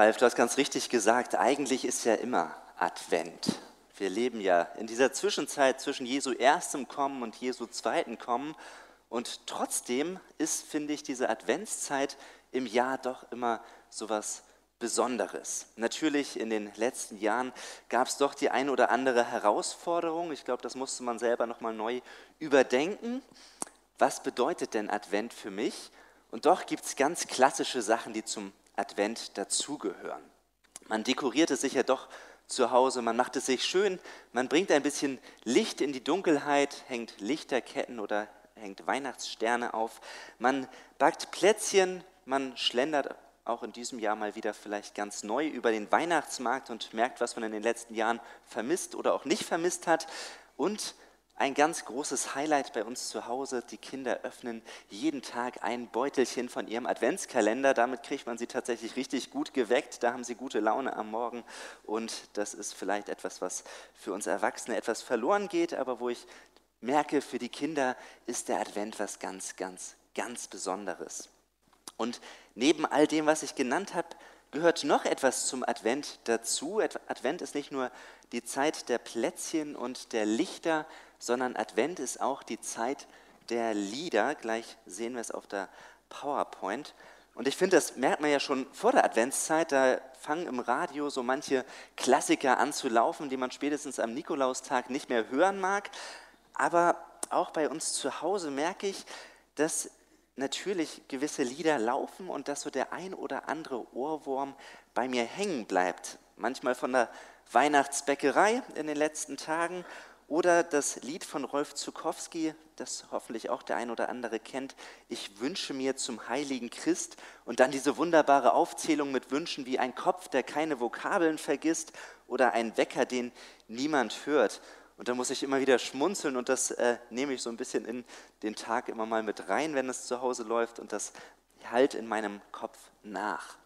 Ralf, du hast ganz richtig gesagt, eigentlich ist ja immer Advent. Wir leben ja in dieser Zwischenzeit zwischen Jesu erstem Kommen und Jesu zweiten Kommen. Und trotzdem ist, finde ich, diese Adventszeit im Jahr doch immer so was Besonderes. Natürlich in den letzten Jahren gab es doch die ein oder andere Herausforderung. Ich glaube, das musste man selber nochmal neu überdenken. Was bedeutet denn Advent für mich? Und doch gibt es ganz klassische Sachen, die zum Advent dazugehören. Man dekoriert es sich ja doch zu Hause, man macht es sich schön, man bringt ein bisschen Licht in die Dunkelheit, hängt Lichterketten oder hängt Weihnachtssterne auf, man backt Plätzchen, man schlendert auch in diesem Jahr mal wieder vielleicht ganz neu über den Weihnachtsmarkt und merkt, was man in den letzten Jahren vermisst oder auch nicht vermisst hat. Und ein ganz großes Highlight bei uns zu Hause, die Kinder öffnen jeden Tag ein Beutelchen von ihrem Adventskalender. Damit kriegt man sie tatsächlich richtig gut geweckt. Da haben sie gute Laune am Morgen. Und das ist vielleicht etwas, was für uns Erwachsene etwas verloren geht, aber wo ich merke, für die Kinder ist der Advent was ganz, ganz, ganz Besonderes. Und neben all dem, was ich genannt habe, gehört noch etwas zum Advent dazu. Advent ist nicht nur die Zeit der Plätzchen und der Lichter, sondern Advent ist auch die Zeit der Lieder. Gleich sehen wir es auf der PowerPoint. Und ich finde, das merkt man ja schon vor der Adventszeit. Da fangen im Radio so manche Klassiker an zu laufen, die man spätestens am Nikolaustag nicht mehr hören mag. Aber auch bei uns zu Hause merke ich, dass natürlich gewisse Lieder laufen und dass so der ein oder andere Ohrwurm bei mir hängen bleibt. Manchmal von der Weihnachtsbäckerei in den letzten Tagen oder das Lied von Rolf Zukowski, das hoffentlich auch der ein oder andere kennt, Ich wünsche mir zum heiligen Christ und dann diese wunderbare Aufzählung mit Wünschen wie ein Kopf, der keine Vokabeln vergisst oder ein Wecker, den niemand hört. Und da muss ich immer wieder schmunzeln und das äh, nehme ich so ein bisschen in den Tag immer mal mit rein, wenn es zu Hause läuft und das halt in meinem Kopf nach.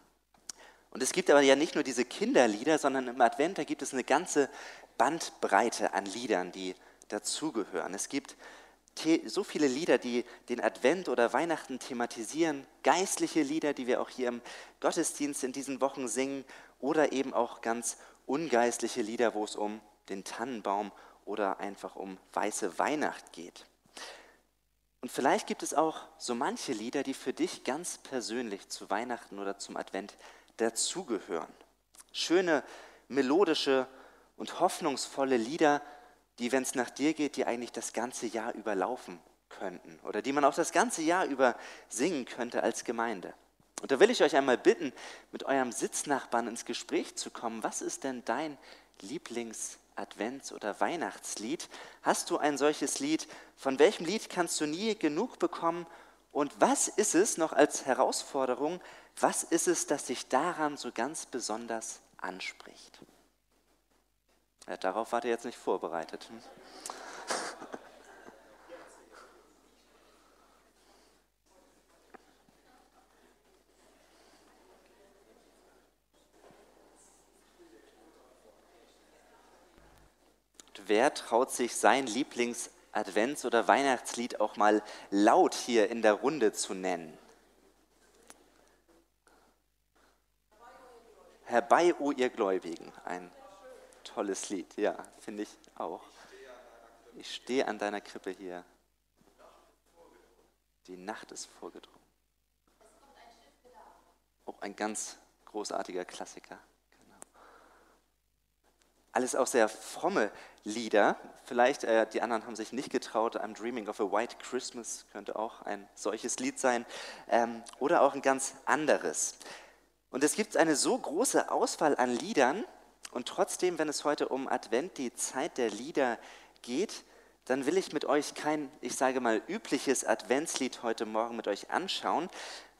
Und es gibt aber ja nicht nur diese Kinderlieder, sondern im Advent, da gibt es eine ganze Bandbreite an Liedern, die dazugehören. Es gibt so viele Lieder, die den Advent oder Weihnachten thematisieren, geistliche Lieder, die wir auch hier im Gottesdienst in diesen Wochen singen, oder eben auch ganz ungeistliche Lieder, wo es um den Tannenbaum oder einfach um weiße Weihnacht geht. Und vielleicht gibt es auch so manche Lieder, die für dich ganz persönlich zu Weihnachten oder zum Advent dazugehören. Schöne, melodische und hoffnungsvolle Lieder, die, wenn es nach dir geht, die eigentlich das ganze Jahr überlaufen könnten oder die man auch das ganze Jahr über singen könnte als Gemeinde. Und da will ich euch einmal bitten, mit eurem Sitznachbarn ins Gespräch zu kommen. Was ist denn dein Lieblings- Advents- oder Weihnachtslied? Hast du ein solches Lied? Von welchem Lied kannst du nie genug bekommen? Und was ist es noch als Herausforderung? Was ist es, das dich daran so ganz besonders anspricht? Ja, darauf wart ihr jetzt nicht vorbereitet. Hm? Wer traut sich sein Lieblings-Advents- oder Weihnachtslied auch mal laut hier in der Runde zu nennen? Herbei, o ihr Gläubigen, ein tolles Lied, ja, finde ich auch. Ich stehe an deiner Krippe hier. Die Nacht ist vorgedrungen. Auch ein ganz großartiger Klassiker alles auch sehr fromme Lieder. Vielleicht, äh, die anderen haben sich nicht getraut, I'm Dreaming of a White Christmas könnte auch ein solches Lied sein. Ähm, oder auch ein ganz anderes. Und es gibt eine so große Auswahl an Liedern und trotzdem, wenn es heute um Advent, die Zeit der Lieder geht, dann will ich mit euch kein, ich sage mal, übliches Adventslied heute Morgen mit euch anschauen,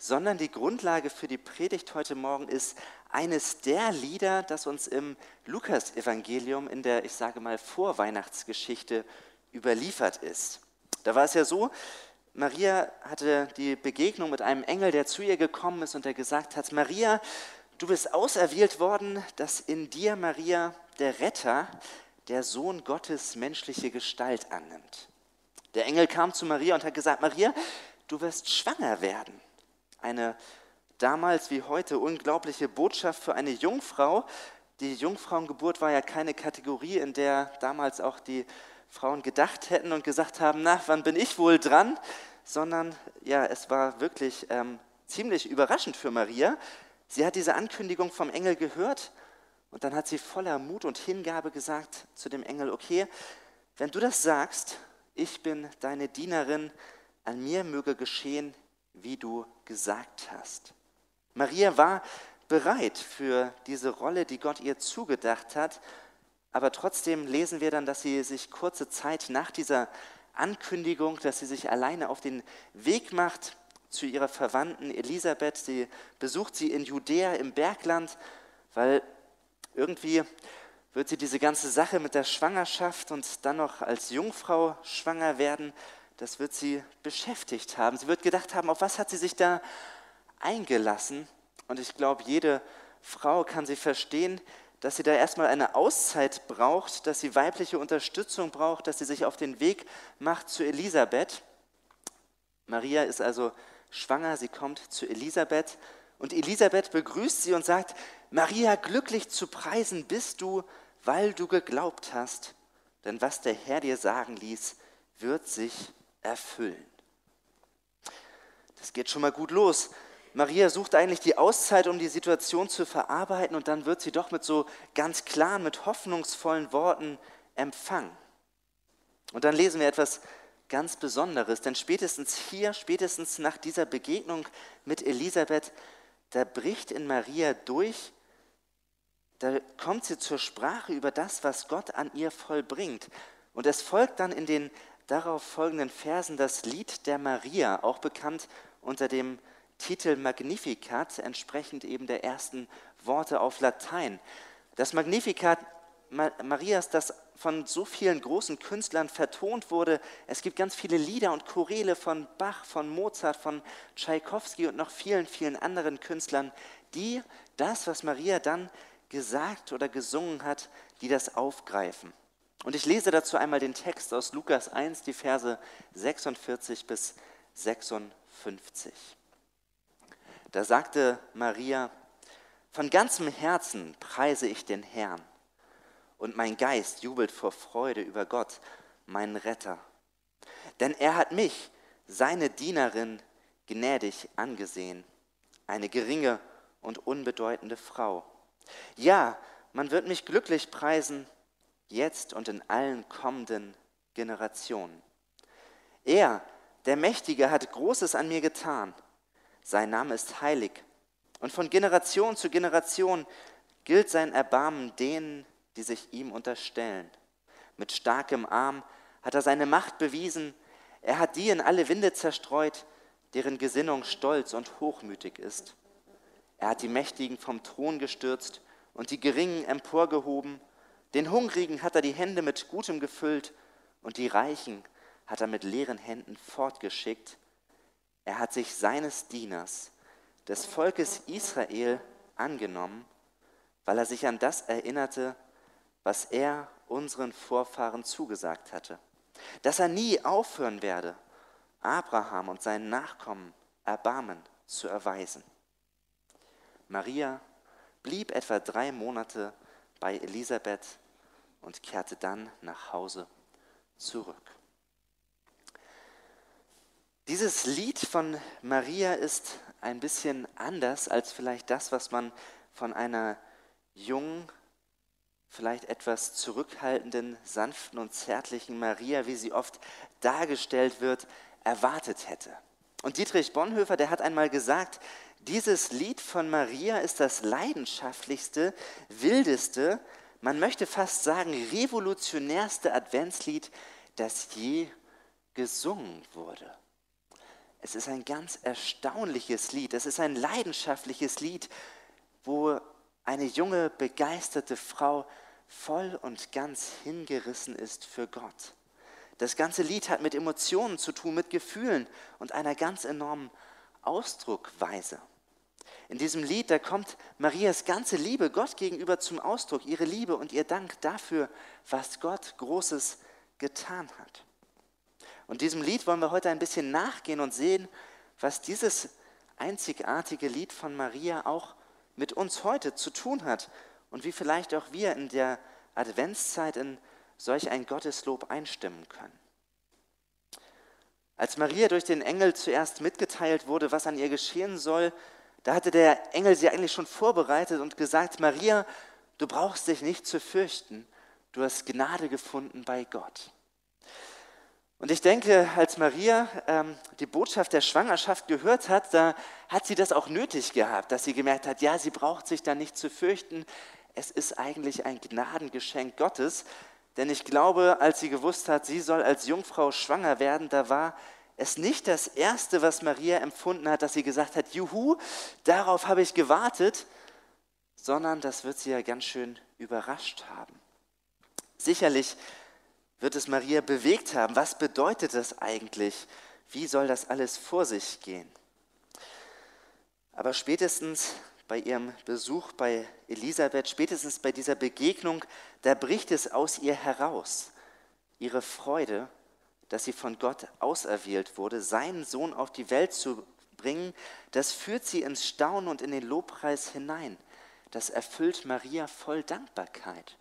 sondern die Grundlage für die Predigt heute Morgen ist eines der Lieder, das uns im Lukas-Evangelium in der, ich sage mal, Vorweihnachtsgeschichte überliefert ist. Da war es ja so, Maria hatte die Begegnung mit einem Engel, der zu ihr gekommen ist und der gesagt hat, Maria, du bist auserwählt worden, dass in dir, Maria, der Retter, der Sohn Gottes menschliche Gestalt annimmt. Der Engel kam zu Maria und hat gesagt, Maria, du wirst schwanger werden. Eine damals wie heute unglaubliche Botschaft für eine Jungfrau. Die Jungfrauengeburt war ja keine Kategorie, in der damals auch die Frauen gedacht hätten und gesagt haben, na, wann bin ich wohl dran? Sondern ja, es war wirklich ähm, ziemlich überraschend für Maria. Sie hat diese Ankündigung vom Engel gehört und dann hat sie voller Mut und Hingabe gesagt zu dem Engel, okay, wenn du das sagst, ich bin deine Dienerin, an mir möge geschehen, wie du gesagt hast. Maria war bereit für diese Rolle, die Gott ihr zugedacht hat, aber trotzdem lesen wir dann, dass sie sich kurze Zeit nach dieser Ankündigung, dass sie sich alleine auf den Weg macht zu ihrer Verwandten Elisabeth. Sie besucht sie in Judäa im Bergland, weil irgendwie wird sie diese ganze Sache mit der Schwangerschaft und dann noch als Jungfrau schwanger werden, das wird sie beschäftigt haben. Sie wird gedacht haben, auf was hat sie sich da eingelassen? Und ich glaube, jede Frau kann sie verstehen, dass sie da erstmal eine Auszeit braucht, dass sie weibliche Unterstützung braucht, dass sie sich auf den Weg macht zu Elisabeth. Maria ist also schwanger, sie kommt zu Elisabeth und Elisabeth begrüßt sie und sagt, Maria, glücklich zu preisen bist du, weil du geglaubt hast, denn was der Herr dir sagen ließ, wird sich erfüllen. Das geht schon mal gut los. Maria sucht eigentlich die Auszeit, um die Situation zu verarbeiten und dann wird sie doch mit so ganz klaren, mit hoffnungsvollen Worten empfangen. Und dann lesen wir etwas ganz Besonderes, denn spätestens hier, spätestens nach dieser Begegnung mit Elisabeth, da bricht in Maria durch, da kommt sie zur Sprache über das, was Gott an ihr vollbringt. Und es folgt dann in den darauf folgenden Versen das Lied der Maria, auch bekannt unter dem Titel Magnificat, entsprechend eben der ersten Worte auf Latein. Das Magnificat Marias, das von so vielen großen Künstlern vertont wurde. Es gibt ganz viele Lieder und Choräle von Bach, von Mozart, von Tschaikowski und noch vielen, vielen anderen Künstlern, die das, was Maria dann gesagt oder gesungen hat, die das aufgreifen. Und ich lese dazu einmal den Text aus Lukas 1, die Verse 46 bis 56. Da sagte Maria, von ganzem Herzen preise ich den Herrn und mein Geist jubelt vor Freude über Gott, meinen Retter. Denn er hat mich, seine Dienerin, gnädig angesehen, eine geringe und unbedeutende Frau. Ja, man wird mich glücklich preisen, jetzt und in allen kommenden Generationen. Er, der Mächtige, hat Großes an mir getan sein Name ist heilig. Und von Generation zu Generation gilt sein Erbarmen denen, die sich ihm unterstellen. Mit starkem Arm hat er seine Macht bewiesen. Er hat die in alle Winde zerstreut, deren Gesinnung stolz und hochmütig ist. Er hat die Mächtigen vom Thron gestürzt und die Geringen emporgehoben. Den Hungrigen hat er die Hände mit Gutem gefüllt und die Reichen hat er mit leeren Händen fortgeschickt. Er hat sich seines Dieners, des Volkes Israel, angenommen, weil er sich an das erinnerte, was er unseren Vorfahren zugesagt hatte, dass er nie aufhören werde, Abraham und seinen Nachkommen Erbarmen zu erweisen. Maria blieb etwa drei Monate bei Elisabeth und kehrte dann nach Hause zurück. Dieses Lied von Maria ist ein bisschen anders als vielleicht das, was man von einer jungen, vielleicht etwas zurückhaltenden, sanften und zärtlichen Maria, wie sie oft dargestellt wird, erwartet hätte. Und Dietrich Bonhoeffer, der hat einmal gesagt, dieses Lied von Maria ist das leidenschaftlichste, wildeste, man möchte fast sagen revolutionärste Adventslied, das je gesungen wurde. Es ist ein ganz erstaunliches Lied. Es ist ein leidenschaftliches Lied, wo eine junge, begeisterte Frau voll und ganz hingerissen ist für Gott. Das ganze Lied hat mit Emotionen zu tun, mit Gefühlen und einer ganz enormen Ausdruckweise. In diesem Lied, da kommt Marias ganze Liebe Gott gegenüber zum Ausdruck, ihre Liebe und ihr Dank dafür, was Gott Großes getan hat. Und diesem Lied wollen wir heute ein bisschen nachgehen und sehen, was dieses einzigartige Lied von Maria auch mit uns heute zu tun hat und wie vielleicht auch wir in der Adventszeit in solch ein Gotteslob einstimmen können. Als Maria durch den Engel zuerst mitgeteilt wurde, was an ihr geschehen soll, da hatte der Engel sie eigentlich schon vorbereitet und gesagt, Maria, du brauchst dich nicht zu fürchten, du hast Gnade gefunden bei Gott. Und ich denke, als Maria ähm, die Botschaft der Schwangerschaft gehört hat, da hat sie das auch nötig gehabt, dass sie gemerkt hat, ja, sie braucht sich da nicht zu fürchten. Es ist eigentlich ein Gnadengeschenk Gottes. Denn ich glaube, als sie gewusst hat, sie soll als Jungfrau schwanger werden, da war es nicht das Erste, was Maria empfunden hat, dass sie gesagt hat, juhu, darauf habe ich gewartet, sondern das wird sie ja ganz schön überrascht haben. Sicherlich wird es Maria bewegt haben. Was bedeutet das eigentlich? Wie soll das alles vor sich gehen? Aber spätestens bei ihrem Besuch bei Elisabeth, spätestens bei dieser Begegnung, da bricht es aus ihr heraus. Ihre Freude, dass sie von Gott auserwählt wurde, seinen Sohn auf die Welt zu bringen, das führt sie ins Staunen und in den Lobpreis hinein. Das erfüllt Maria voll Dankbarkeit.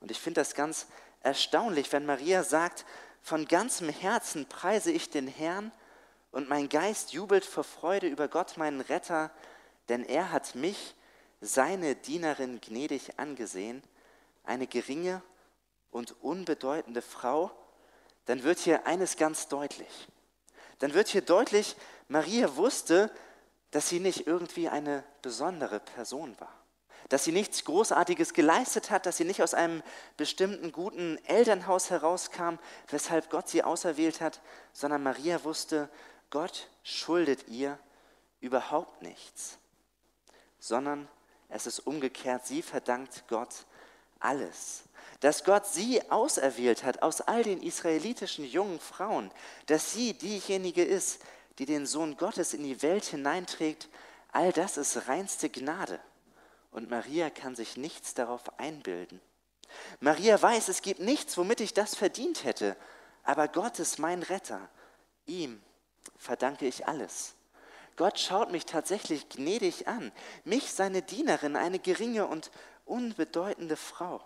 Und ich finde das ganz erstaunlich, wenn Maria sagt, von ganzem Herzen preise ich den Herrn und mein Geist jubelt vor Freude über Gott, meinen Retter, denn er hat mich, seine Dienerin, gnädig angesehen, eine geringe und unbedeutende Frau, dann wird hier eines ganz deutlich. Dann wird hier deutlich, Maria wusste, dass sie nicht irgendwie eine besondere Person war, dass sie nichts Großartiges geleistet hat, dass sie nicht aus einem bestimmten guten Elternhaus herauskam, weshalb Gott sie auserwählt hat, sondern Maria wusste, Gott schuldet ihr überhaupt nichts sondern es ist umgekehrt, sie verdankt Gott alles. Dass Gott sie auserwählt hat aus all den israelitischen jungen Frauen, dass sie diejenige ist, die den Sohn Gottes in die Welt hineinträgt, all das ist reinste Gnade. Und Maria kann sich nichts darauf einbilden. Maria weiß, es gibt nichts, womit ich das verdient hätte, aber Gott ist mein Retter. Ihm verdanke ich alles. Gott schaut mich tatsächlich gnädig an, mich, seine Dienerin, eine geringe und unbedeutende Frau.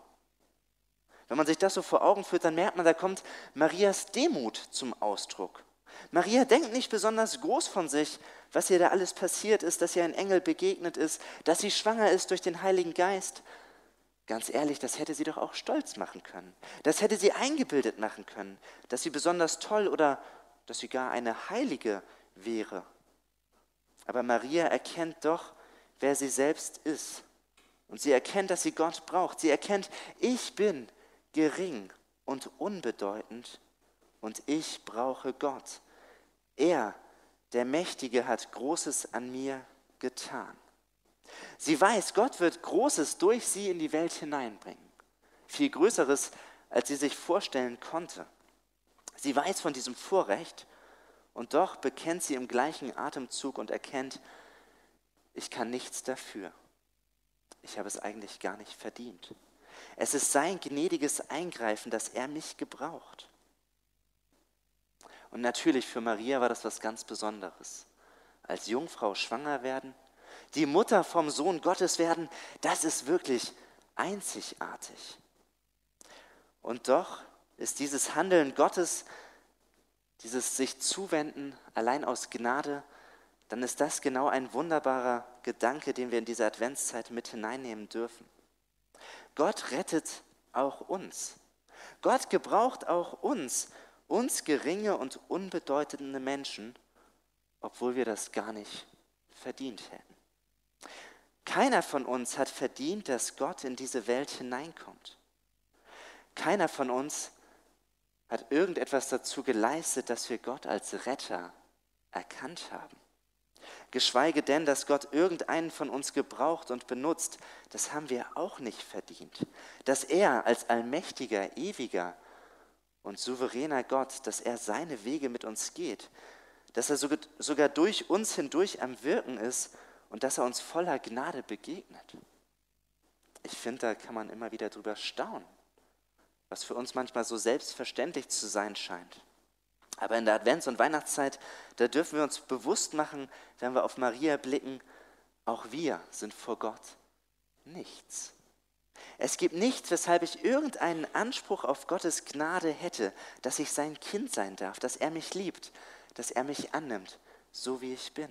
Wenn man sich das so vor Augen führt, dann merkt man, da kommt Marias Demut zum Ausdruck. Maria denkt nicht besonders groß von sich, was ihr da alles passiert ist, dass ihr ein Engel begegnet ist, dass sie schwanger ist durch den Heiligen Geist. Ganz ehrlich, das hätte sie doch auch stolz machen können. Das hätte sie eingebildet machen können, dass sie besonders toll oder dass sie gar eine Heilige wäre. Aber Maria erkennt doch, wer sie selbst ist. Und sie erkennt, dass sie Gott braucht. Sie erkennt, ich bin gering und unbedeutend und ich brauche Gott. Er, der Mächtige, hat Großes an mir getan. Sie weiß, Gott wird Großes durch sie in die Welt hineinbringen. Viel Größeres, als sie sich vorstellen konnte. Sie weiß von diesem Vorrecht und doch bekennt sie im gleichen Atemzug und erkennt, ich kann nichts dafür. Ich habe es eigentlich gar nicht verdient. Es ist sein gnädiges Eingreifen, dass er mich gebraucht. Und natürlich für Maria war das was ganz Besonderes. Als Jungfrau schwanger werden, die Mutter vom Sohn Gottes werden, das ist wirklich einzigartig. Und doch ist dieses Handeln Gottes dieses sich zuwenden allein aus Gnade, dann ist das genau ein wunderbarer Gedanke, den wir in diese Adventszeit mit hineinnehmen dürfen. Gott rettet auch uns. Gott gebraucht auch uns, uns geringe und unbedeutende Menschen, obwohl wir das gar nicht verdient hätten. Keiner von uns hat verdient, dass Gott in diese Welt hineinkommt. Keiner von uns hat irgendetwas dazu geleistet, dass wir Gott als Retter erkannt haben. Geschweige denn, dass Gott irgendeinen von uns gebraucht und benutzt, das haben wir auch nicht verdient. Dass er als allmächtiger, ewiger und souveräner Gott, dass er seine Wege mit uns geht, dass er sogar durch uns hindurch am Wirken ist und dass er uns voller Gnade begegnet. Ich finde, da kann man immer wieder drüber staunen was für uns manchmal so selbstverständlich zu sein scheint. Aber in der Advents- und Weihnachtszeit, da dürfen wir uns bewusst machen, wenn wir auf Maria blicken, auch wir sind vor Gott nichts. Es gibt nichts, weshalb ich irgendeinen Anspruch auf Gottes Gnade hätte, dass ich sein Kind sein darf, dass er mich liebt, dass er mich annimmt, so wie ich bin.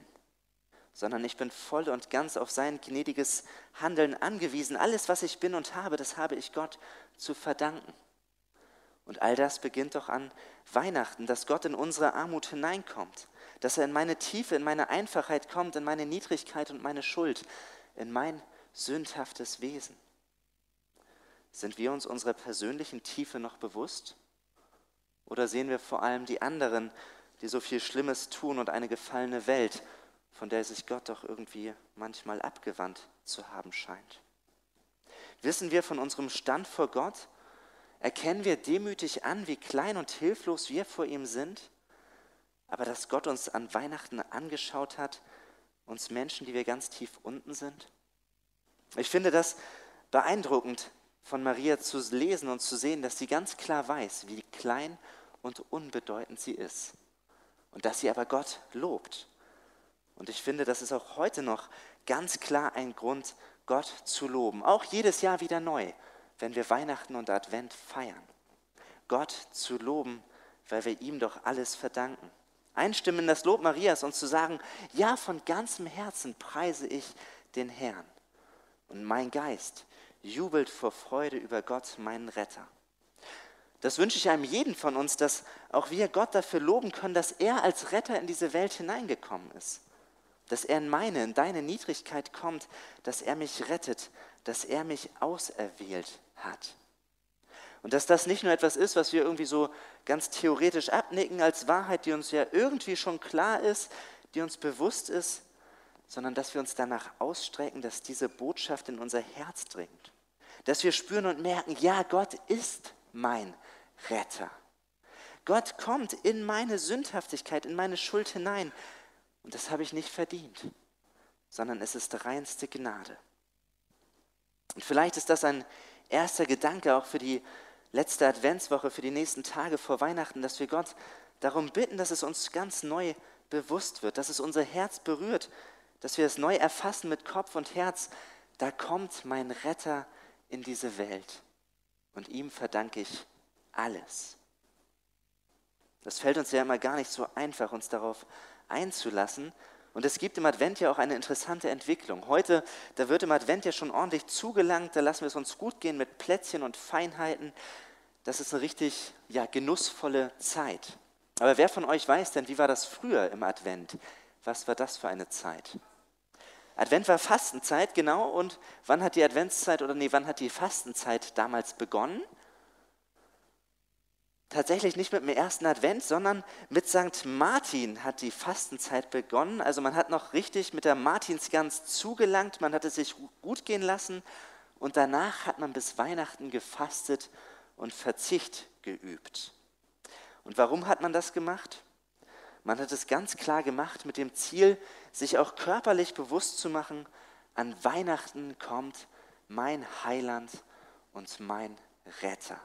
Sondern ich bin voll und ganz auf sein gnädiges Handeln angewiesen. Alles, was ich bin und habe, das habe ich Gott zu verdanken. Und all das beginnt doch an Weihnachten, dass Gott in unsere Armut hineinkommt, dass er in meine Tiefe, in meine Einfachheit kommt, in meine Niedrigkeit und meine Schuld, in mein sündhaftes Wesen. Sind wir uns unserer persönlichen Tiefe noch bewusst? Oder sehen wir vor allem die anderen, die so viel Schlimmes tun und eine gefallene Welt, von der sich Gott doch irgendwie manchmal abgewandt zu haben scheint? Wissen wir von unserem Stand vor Gott? Erkennen wir demütig an, wie klein und hilflos wir vor ihm sind? Aber dass Gott uns an Weihnachten angeschaut hat, uns Menschen, die wir ganz tief unten sind? Ich finde das beeindruckend, von Maria zu lesen und zu sehen, dass sie ganz klar weiß, wie klein und unbedeutend sie ist. Und dass sie aber Gott lobt. Und ich finde, das ist auch heute noch ganz klar ein Grund, Gott zu loben. Auch jedes Jahr wieder neu, wenn wir Weihnachten und Advent feiern. Gott zu loben, weil wir ihm doch alles verdanken. Einstimmen in das Lob Marias und zu sagen, ja, von ganzem Herzen preise ich den Herrn. Und mein Geist jubelt vor Freude über Gott, meinen Retter. Das wünsche ich einem jeden von uns, dass auch wir Gott dafür loben können, dass er als Retter in diese Welt hineingekommen ist. Dass er in meine, in deine Niedrigkeit kommt, dass er mich rettet, dass er mich auserwählt hat. Und dass das nicht nur etwas ist, was wir irgendwie so ganz theoretisch abnicken als Wahrheit, die uns ja irgendwie schon klar ist, die uns bewusst ist, sondern dass wir uns danach ausstrecken, dass diese Botschaft in unser Herz dringt. Dass wir spüren und merken, ja, Gott ist mein Retter. Gott kommt in meine Sündhaftigkeit, in meine Schuld hinein. Und das habe ich nicht verdient, sondern es ist reinste Gnade. Und vielleicht ist das ein erster Gedanke auch für die letzte Adventswoche, für die nächsten Tage vor Weihnachten, dass wir Gott darum bitten, dass es uns ganz neu bewusst wird, dass es unser Herz berührt, dass wir es neu erfassen mit Kopf und Herz. Da kommt mein Retter in diese Welt und ihm verdanke ich alles. Das fällt uns ja immer gar nicht so einfach, uns darauf einzulassen. Und es gibt im Advent ja auch eine interessante Entwicklung. Heute, da wird im Advent ja schon ordentlich zugelangt, da lassen wir es uns gut gehen mit Plätzchen und Feinheiten. Das ist eine richtig ja, genussvolle Zeit. Aber wer von euch weiß denn, wie war das früher im Advent? Was war das für eine Zeit? Advent war Fastenzeit, genau. Und wann hat die Adventszeit oder nee, wann hat die Fastenzeit damals begonnen? Tatsächlich nicht mit dem ersten Advent, sondern mit St. Martin hat die Fastenzeit begonnen. Also man hat noch richtig mit der Martinsgans zugelangt, man hat es sich gut gehen lassen und danach hat man bis Weihnachten gefastet und Verzicht geübt. Und warum hat man das gemacht? Man hat es ganz klar gemacht mit dem Ziel, sich auch körperlich bewusst zu machen, an Weihnachten kommt mein Heiland und mein Retter.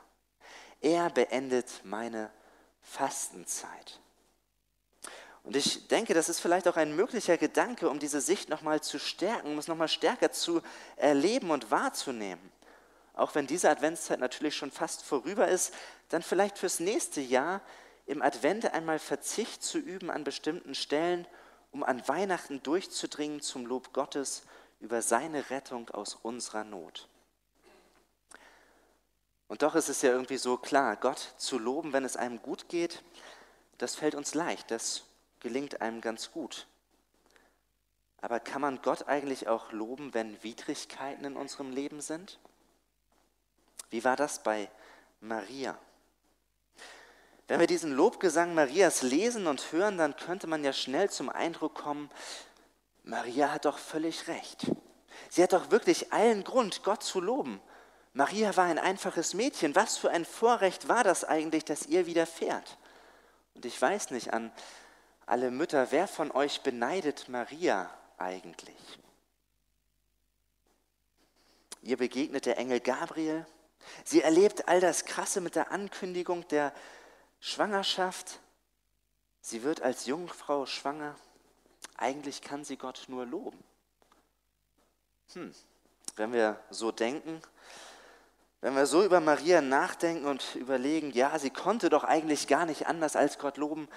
Er beendet meine Fastenzeit. Und ich denke, das ist vielleicht auch ein möglicher Gedanke, um diese Sicht nochmal zu stärken, um es nochmal stärker zu erleben und wahrzunehmen. Auch wenn diese Adventszeit natürlich schon fast vorüber ist, dann vielleicht fürs nächste Jahr im Advent einmal Verzicht zu üben an bestimmten Stellen, um an Weihnachten durchzudringen zum Lob Gottes über seine Rettung aus unserer Not. Und doch ist es ja irgendwie so klar, Gott zu loben, wenn es einem gut geht, das fällt uns leicht, das gelingt einem ganz gut. Aber kann man Gott eigentlich auch loben, wenn Widrigkeiten in unserem Leben sind? Wie war das bei Maria? Wenn wir diesen Lobgesang Marias lesen und hören, dann könnte man ja schnell zum Eindruck kommen, Maria hat doch völlig recht. Sie hat doch wirklich allen Grund, Gott zu loben. Maria war ein einfaches Mädchen. Was für ein Vorrecht war das eigentlich, das ihr widerfährt? Und ich weiß nicht an alle Mütter, wer von euch beneidet Maria eigentlich? Ihr begegnet der Engel Gabriel. Sie erlebt all das Krasse mit der Ankündigung der Schwangerschaft sie wird als Jungfrau schwanger, eigentlich kann sie Gott nur loben. Hm. Wenn wir so denken, wenn wir so über Maria nachdenken und überlegen, ja, sie konnte doch eigentlich gar nicht anders als Gott loben,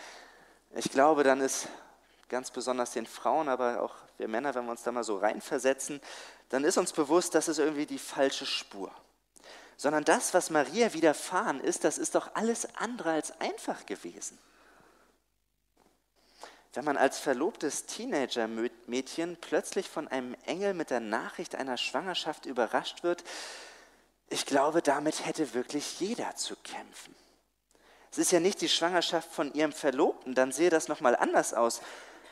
ich glaube, dann ist ganz besonders den Frauen, aber auch wir Männer, wenn wir uns da mal so reinversetzen, dann ist uns bewusst, das ist irgendwie die falsche Spur. Sondern das, was Maria widerfahren ist, das ist doch alles andere als einfach gewesen. Wenn man als verlobtes Teenager-Mädchen plötzlich von einem Engel mit der Nachricht einer Schwangerschaft überrascht wird, ich glaube, damit hätte wirklich jeder zu kämpfen. Es ist ja nicht die Schwangerschaft von ihrem Verlobten, dann sehe das nochmal anders aus.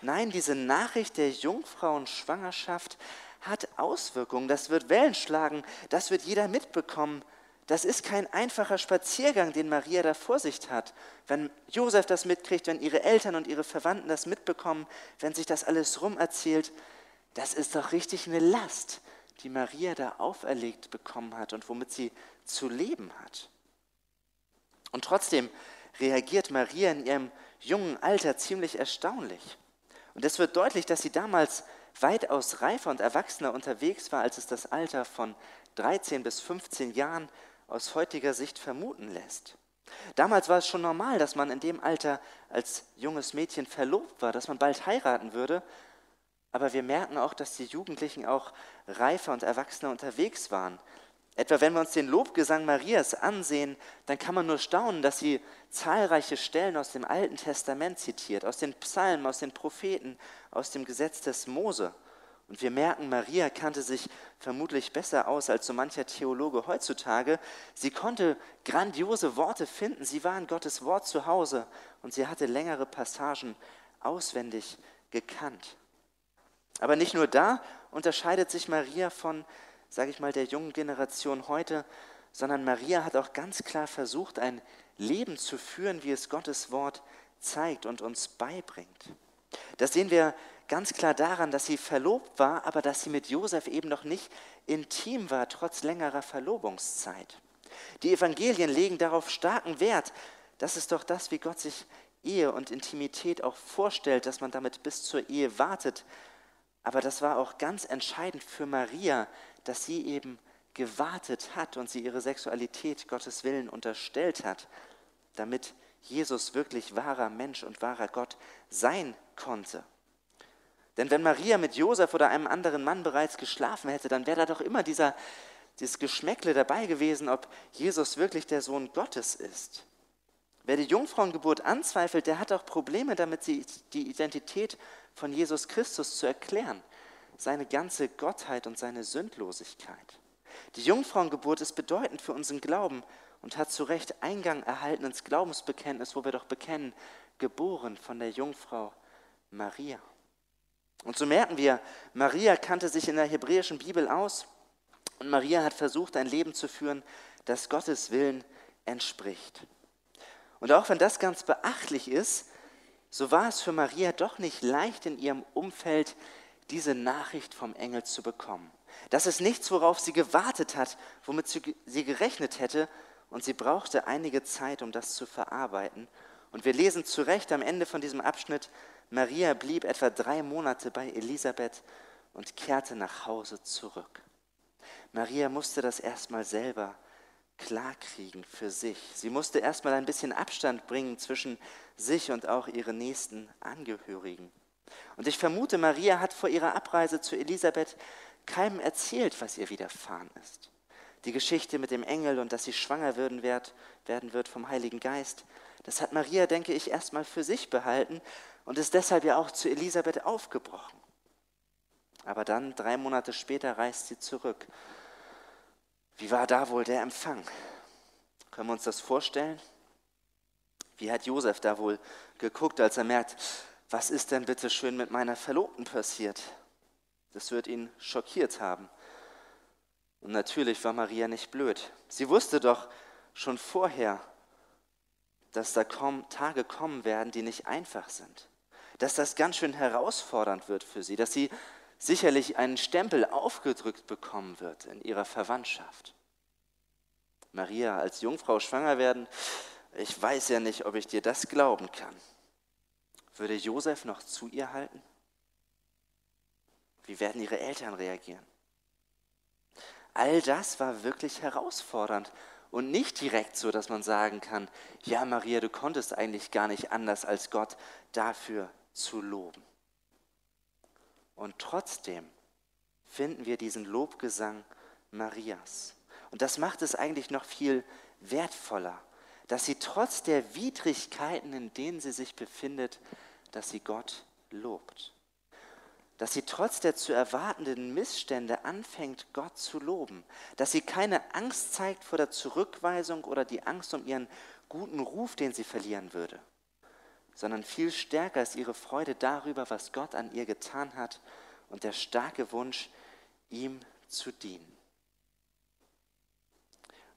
Nein, diese Nachricht der Jungfrauenschwangerschaft hat Auswirkungen, das wird Wellen schlagen, das wird jeder mitbekommen. Das ist kein einfacher Spaziergang, den Maria da vor sich hat. Wenn Josef das mitkriegt, wenn ihre Eltern und ihre Verwandten das mitbekommen, wenn sich das alles rumerzählt, das ist doch richtig eine Last, die Maria da auferlegt bekommen hat und womit sie zu leben hat. Und trotzdem reagiert Maria in ihrem jungen Alter ziemlich erstaunlich. Und es wird deutlich, dass sie damals weitaus reifer und erwachsener unterwegs war, als es das Alter von 13 bis 15 Jahren aus heutiger Sicht vermuten lässt. Damals war es schon normal, dass man in dem Alter als junges Mädchen verlobt war, dass man bald heiraten würde. Aber wir merken auch, dass die Jugendlichen auch reifer und erwachsener unterwegs waren. Etwa wenn wir uns den Lobgesang Marias ansehen, dann kann man nur staunen, dass sie zahlreiche Stellen aus dem Alten Testament zitiert, aus den Psalmen, aus den Propheten, aus dem Gesetz des Mose. Und wir merken, Maria kannte sich vermutlich besser aus als so mancher Theologe heutzutage. Sie konnte grandiose Worte finden, sie war in Gottes Wort zu Hause und sie hatte längere Passagen auswendig gekannt. Aber nicht nur da unterscheidet sich Maria von, sage ich mal, der jungen Generation heute, sondern Maria hat auch ganz klar versucht, ein Leben zu führen, wie es Gottes Wort zeigt und uns beibringt. Das sehen wir ganz klar daran, dass sie verlobt war, aber dass sie mit Josef eben noch nicht intim war, trotz längerer Verlobungszeit. Die Evangelien legen darauf starken Wert. Das ist doch das, wie Gott sich Ehe und Intimität auch vorstellt, dass man damit bis zur Ehe wartet. Aber das war auch ganz entscheidend für Maria, dass sie eben gewartet hat und sie ihre Sexualität Gottes Willen unterstellt hat, damit Jesus wirklich wahrer Mensch und wahrer Gott sein konnte. Denn wenn Maria mit Josef oder einem anderen Mann bereits geschlafen hätte, dann wäre da doch immer dieser, dieses Geschmäckle dabei gewesen, ob Jesus wirklich der Sohn Gottes ist. Wer die Jungfrauengeburt anzweifelt, der hat auch Probleme damit, die Identität von Jesus Christus zu erklären, seine ganze Gottheit und seine Sündlosigkeit. Die Jungfrauengeburt ist bedeutend für unseren Glauben und hat zu Recht Eingang erhalten ins Glaubensbekenntnis, wo wir doch bekennen, geboren von der Jungfrau Maria. Und so merken wir, Maria kannte sich in der hebräischen Bibel aus und Maria hat versucht, ein Leben zu führen, das Gottes Willen entspricht. Und auch wenn das ganz beachtlich ist, so war es für Maria doch nicht leicht in ihrem Umfeld, diese Nachricht vom Engel zu bekommen. Das ist nichts, worauf sie gewartet hat, womit sie gerechnet hätte, und sie brauchte einige Zeit, um das zu verarbeiten. Und wir lesen zu Recht am Ende von diesem Abschnitt, Maria blieb etwa drei Monate bei Elisabeth und kehrte nach Hause zurück. Maria musste das erstmal selber klarkriegen für sich. Sie musste erstmal ein bisschen Abstand bringen zwischen sich und auch ihre nächsten Angehörigen. Und ich vermute, Maria hat vor ihrer Abreise zu Elisabeth keinem erzählt, was ihr widerfahren ist. Die Geschichte mit dem Engel und dass sie schwanger werden wird, werden wird vom Heiligen Geist, das hat Maria, denke ich, erstmal für sich behalten und ist deshalb ja auch zu Elisabeth aufgebrochen. Aber dann, drei Monate später, reist sie zurück. Wie war da wohl der Empfang? Können wir uns das vorstellen? Wie hat Josef da wohl geguckt, als er merkt, was ist denn bitte schön mit meiner Verlobten passiert? Das wird ihn schockiert haben. Und natürlich war Maria nicht blöd. Sie wusste doch schon vorher, dass da Tage kommen werden, die nicht einfach sind. Dass das ganz schön herausfordernd wird für sie, dass sie sicherlich einen Stempel aufgedrückt bekommen wird in ihrer Verwandtschaft. Maria als Jungfrau schwanger werden, ich weiß ja nicht, ob ich dir das glauben kann. Würde Josef noch zu ihr halten? Wie werden ihre Eltern reagieren? All das war wirklich herausfordernd und nicht direkt so, dass man sagen kann, ja Maria, du konntest eigentlich gar nicht anders als Gott dafür zu loben. Und trotzdem finden wir diesen Lobgesang Marias. Und das macht es eigentlich noch viel wertvoller, dass sie trotz der Widrigkeiten, in denen sie sich befindet, dass sie Gott lobt. Dass sie trotz der zu erwartenden Missstände anfängt, Gott zu loben. Dass sie keine Angst zeigt vor der Zurückweisung oder die Angst um ihren guten Ruf, den sie verlieren würde, sondern viel stärker ist ihre Freude darüber, was Gott an ihr getan hat und der starke Wunsch, ihm zu dienen.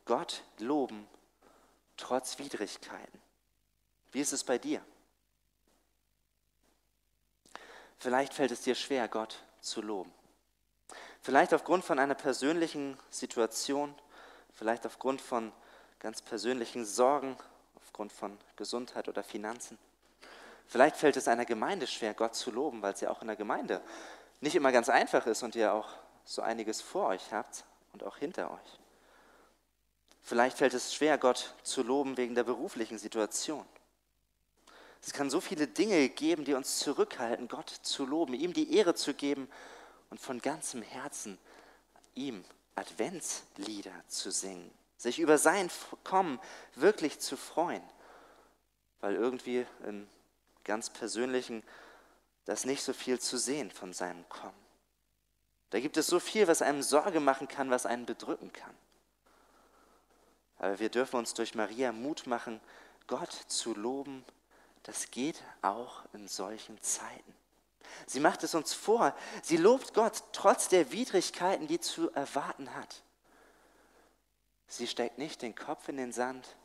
Gott loben trotz Widrigkeiten. Wie ist es bei dir? Vielleicht fällt es dir schwer, Gott zu loben. Vielleicht aufgrund von einer persönlichen Situation, vielleicht aufgrund von ganz persönlichen Sorgen, aufgrund von Gesundheit oder Finanzen. Vielleicht fällt es einer Gemeinde schwer, Gott zu loben, weil es ja auch in der Gemeinde nicht immer ganz einfach ist und ihr auch so einiges vor euch habt und auch hinter euch. Vielleicht fällt es schwer, Gott zu loben wegen der beruflichen Situation. Es kann so viele Dinge geben, die uns zurückhalten, Gott zu loben, ihm die Ehre zu geben und von ganzem Herzen ihm Adventslieder zu singen, sich über sein Kommen wirklich zu freuen, weil irgendwie in ganz persönlichen das nicht so viel zu sehen von seinem Kommen. Da gibt es so viel, was einem Sorge machen kann, was einen bedrücken kann. Aber wir dürfen uns durch Maria Mut machen, Gott zu loben. Das geht auch in solchen Zeiten. Sie macht es uns vor. Sie lobt Gott trotz der Widrigkeiten, die zu erwarten hat. Sie steckt nicht den Kopf in den Sand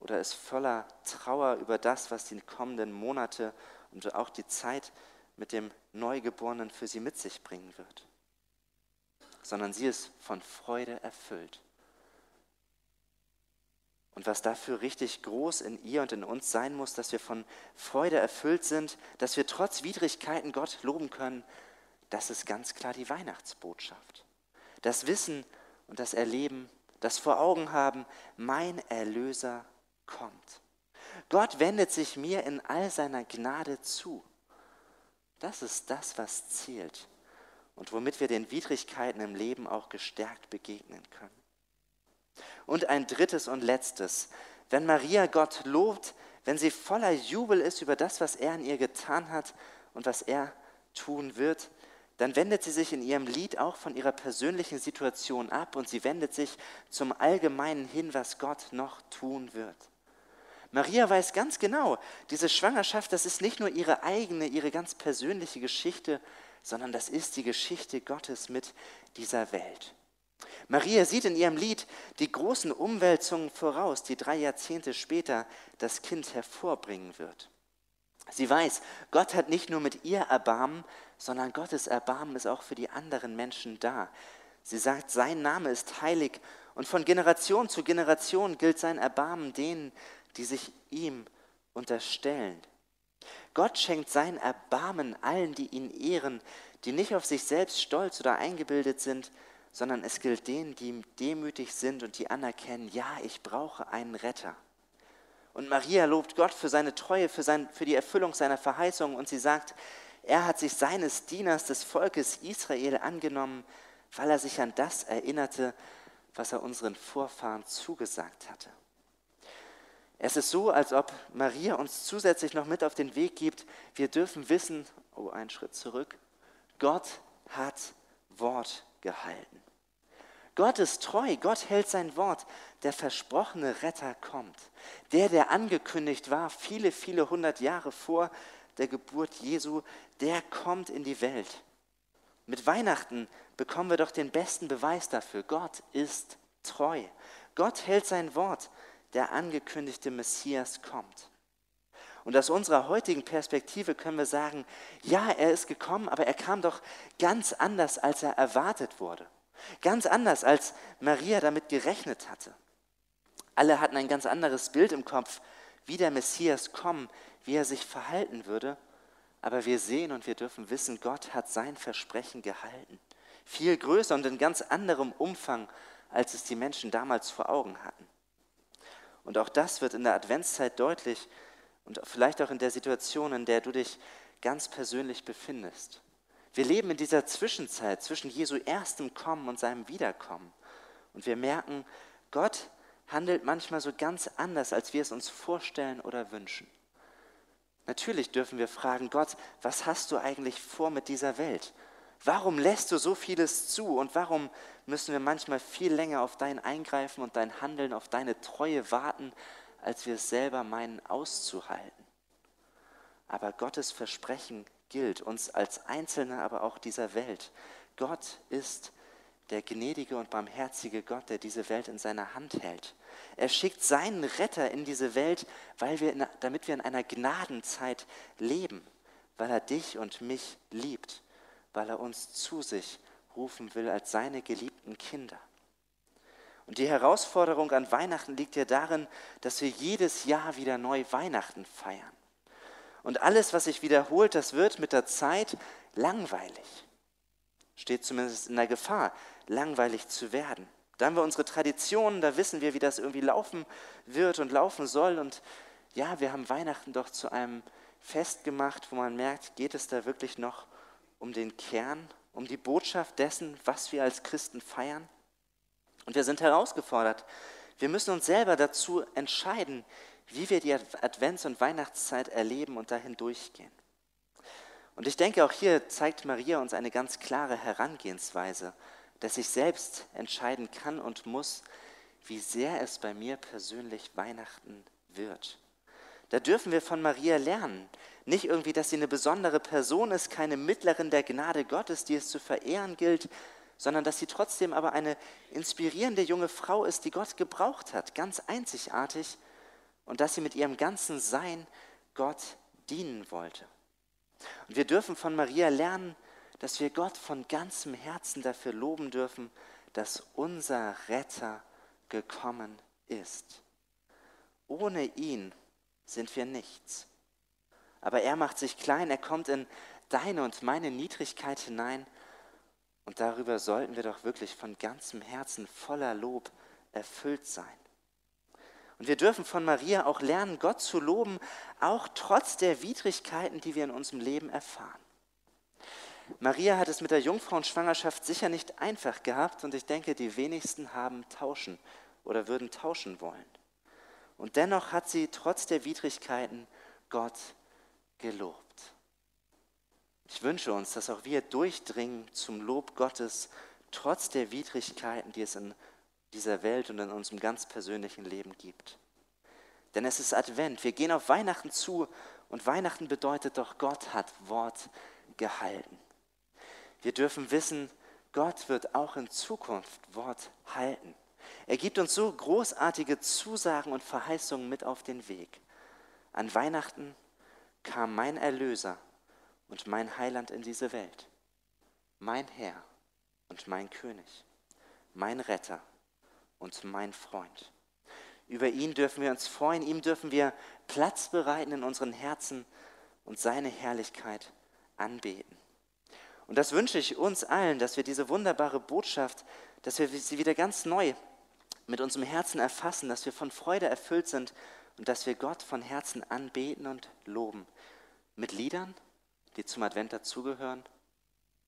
oder ist voller Trauer über das, was die kommenden Monate und auch die Zeit mit dem Neugeborenen für sie mit sich bringen wird, sondern sie ist von Freude erfüllt. Und was dafür richtig groß in ihr und in uns sein muss, dass wir von Freude erfüllt sind, dass wir trotz Widrigkeiten Gott loben können, das ist ganz klar die Weihnachtsbotschaft. Das Wissen und das Erleben, das vor Augen haben, mein Erlöser kommt. Gott wendet sich mir in all seiner Gnade zu. Das ist das, was zählt und womit wir den Widrigkeiten im Leben auch gestärkt begegnen können. Und ein drittes und letztes. Wenn Maria Gott lobt, wenn sie voller Jubel ist über das, was er an ihr getan hat und was er tun wird, dann wendet sie sich in ihrem Lied auch von ihrer persönlichen Situation ab und sie wendet sich zum Allgemeinen hin, was Gott noch tun wird. Maria weiß ganz genau, diese Schwangerschaft, das ist nicht nur ihre eigene, ihre ganz persönliche Geschichte, sondern das ist die Geschichte Gottes mit dieser Welt. Maria sieht in ihrem Lied die großen Umwälzungen voraus, die drei Jahrzehnte später das Kind hervorbringen wird. Sie weiß, Gott hat nicht nur mit ihr Erbarmen, sondern Gottes Erbarmen ist auch für die anderen Menschen da. Sie sagt, sein Name ist heilig und von Generation zu Generation gilt sein Erbarmen denen, die sich ihm unterstellen. Gott schenkt sein Erbarmen allen, die ihn ehren, die nicht auf sich selbst stolz oder eingebildet sind, sondern es gilt denen, die demütig sind und die anerkennen, ja, ich brauche einen Retter. Und Maria lobt Gott für seine Treue, für, sein, für die Erfüllung seiner Verheißung und sie sagt, er hat sich seines Dieners des Volkes Israel angenommen, weil er sich an das erinnerte, was er unseren Vorfahren zugesagt hatte. Es ist so, als ob Maria uns zusätzlich noch mit auf den Weg gibt, wir dürfen wissen, oh, einen Schritt zurück, Gott hat Wort gehalten. Gott ist treu, Gott hält sein Wort. Der versprochene Retter kommt. Der, der angekündigt war, viele, viele hundert Jahre vor der Geburt Jesu, der kommt in die Welt. Mit Weihnachten bekommen wir doch den besten Beweis dafür. Gott ist treu. Gott hält sein Wort. Der angekündigte Messias kommt. Und aus unserer heutigen Perspektive können wir sagen, ja, er ist gekommen, aber er kam doch ganz anders, als er erwartet wurde. Ganz anders, als Maria damit gerechnet hatte. Alle hatten ein ganz anderes Bild im Kopf, wie der Messias kommen, wie er sich verhalten würde. Aber wir sehen und wir dürfen wissen, Gott hat sein Versprechen gehalten. Viel größer und in ganz anderem Umfang, als es die Menschen damals vor Augen hatten. Und auch das wird in der Adventszeit deutlich und vielleicht auch in der Situation, in der du dich ganz persönlich befindest. Wir leben in dieser Zwischenzeit zwischen Jesu erstem Kommen und seinem Wiederkommen. Und wir merken, Gott handelt manchmal so ganz anders, als wir es uns vorstellen oder wünschen. Natürlich dürfen wir fragen, Gott, was hast du eigentlich vor mit dieser Welt? Warum lässt du so vieles zu und warum müssen wir manchmal viel länger auf dein Eingreifen und dein Handeln, auf deine Treue warten, als wir es selber meinen auszuhalten? Aber Gottes Versprechen gilt uns als Einzelne, aber auch dieser Welt. Gott ist der gnädige und barmherzige Gott, der diese Welt in seiner Hand hält. Er schickt seinen Retter in diese Welt, weil wir in, damit wir in einer Gnadenzeit leben, weil er dich und mich liebt, weil er uns zu sich rufen will als seine geliebten Kinder. Und die Herausforderung an Weihnachten liegt ja darin, dass wir jedes Jahr wieder neu Weihnachten feiern. Und alles, was sich wiederholt, das wird mit der Zeit langweilig. Steht zumindest in der Gefahr, langweilig zu werden. Da haben wir unsere Traditionen, da wissen wir, wie das irgendwie laufen wird und laufen soll. Und ja, wir haben Weihnachten doch zu einem Fest gemacht, wo man merkt, geht es da wirklich noch um den Kern, um die Botschaft dessen, was wir als Christen feiern? Und wir sind herausgefordert. Wir müssen uns selber dazu entscheiden, wie wir die Advents- und Weihnachtszeit erleben und dahin durchgehen. Und ich denke, auch hier zeigt Maria uns eine ganz klare Herangehensweise, dass ich selbst entscheiden kann und muss, wie sehr es bei mir persönlich Weihnachten wird. Da dürfen wir von Maria lernen. Nicht irgendwie, dass sie eine besondere Person ist, keine Mittlerin der Gnade Gottes, die es zu verehren gilt, sondern dass sie trotzdem aber eine inspirierende junge Frau ist, die Gott gebraucht hat, ganz einzigartig, und dass sie mit ihrem ganzen Sein Gott dienen wollte. Und wir dürfen von Maria lernen, dass wir Gott von ganzem Herzen dafür loben dürfen, dass unser Retter gekommen ist. Ohne ihn sind wir nichts. Aber er macht sich klein, er kommt in deine und meine Niedrigkeit hinein. Und darüber sollten wir doch wirklich von ganzem Herzen voller Lob erfüllt sein. Und wir dürfen von Maria auch lernen, Gott zu loben, auch trotz der Widrigkeiten, die wir in unserem Leben erfahren. Maria hat es mit der Jungfrauenschwangerschaft sicher nicht einfach gehabt und ich denke, die wenigsten haben tauschen oder würden tauschen wollen. Und dennoch hat sie trotz der Widrigkeiten Gott gelobt. Ich wünsche uns, dass auch wir durchdringen zum Lob Gottes, trotz der Widrigkeiten, die es in dieser Welt und in unserem ganz persönlichen Leben gibt. Denn es ist Advent, wir gehen auf Weihnachten zu und Weihnachten bedeutet doch, Gott hat Wort gehalten. Wir dürfen wissen, Gott wird auch in Zukunft Wort halten. Er gibt uns so großartige Zusagen und Verheißungen mit auf den Weg. An Weihnachten kam mein Erlöser und mein Heiland in diese Welt, mein Herr und mein König, mein Retter und mein Freund. Über ihn dürfen wir uns freuen, ihm dürfen wir Platz bereiten in unseren Herzen und seine Herrlichkeit anbeten. Und das wünsche ich uns allen, dass wir diese wunderbare Botschaft, dass wir sie wieder ganz neu mit unserem Herzen erfassen, dass wir von Freude erfüllt sind und dass wir Gott von Herzen anbeten und loben. Mit Liedern, die zum Advent dazugehören,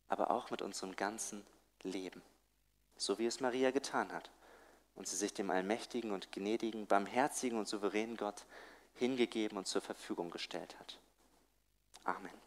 aber auch mit unserem ganzen Leben. So wie es Maria getan hat und sie sich dem allmächtigen und gnädigen, barmherzigen und souveränen Gott hingegeben und zur Verfügung gestellt hat. Amen.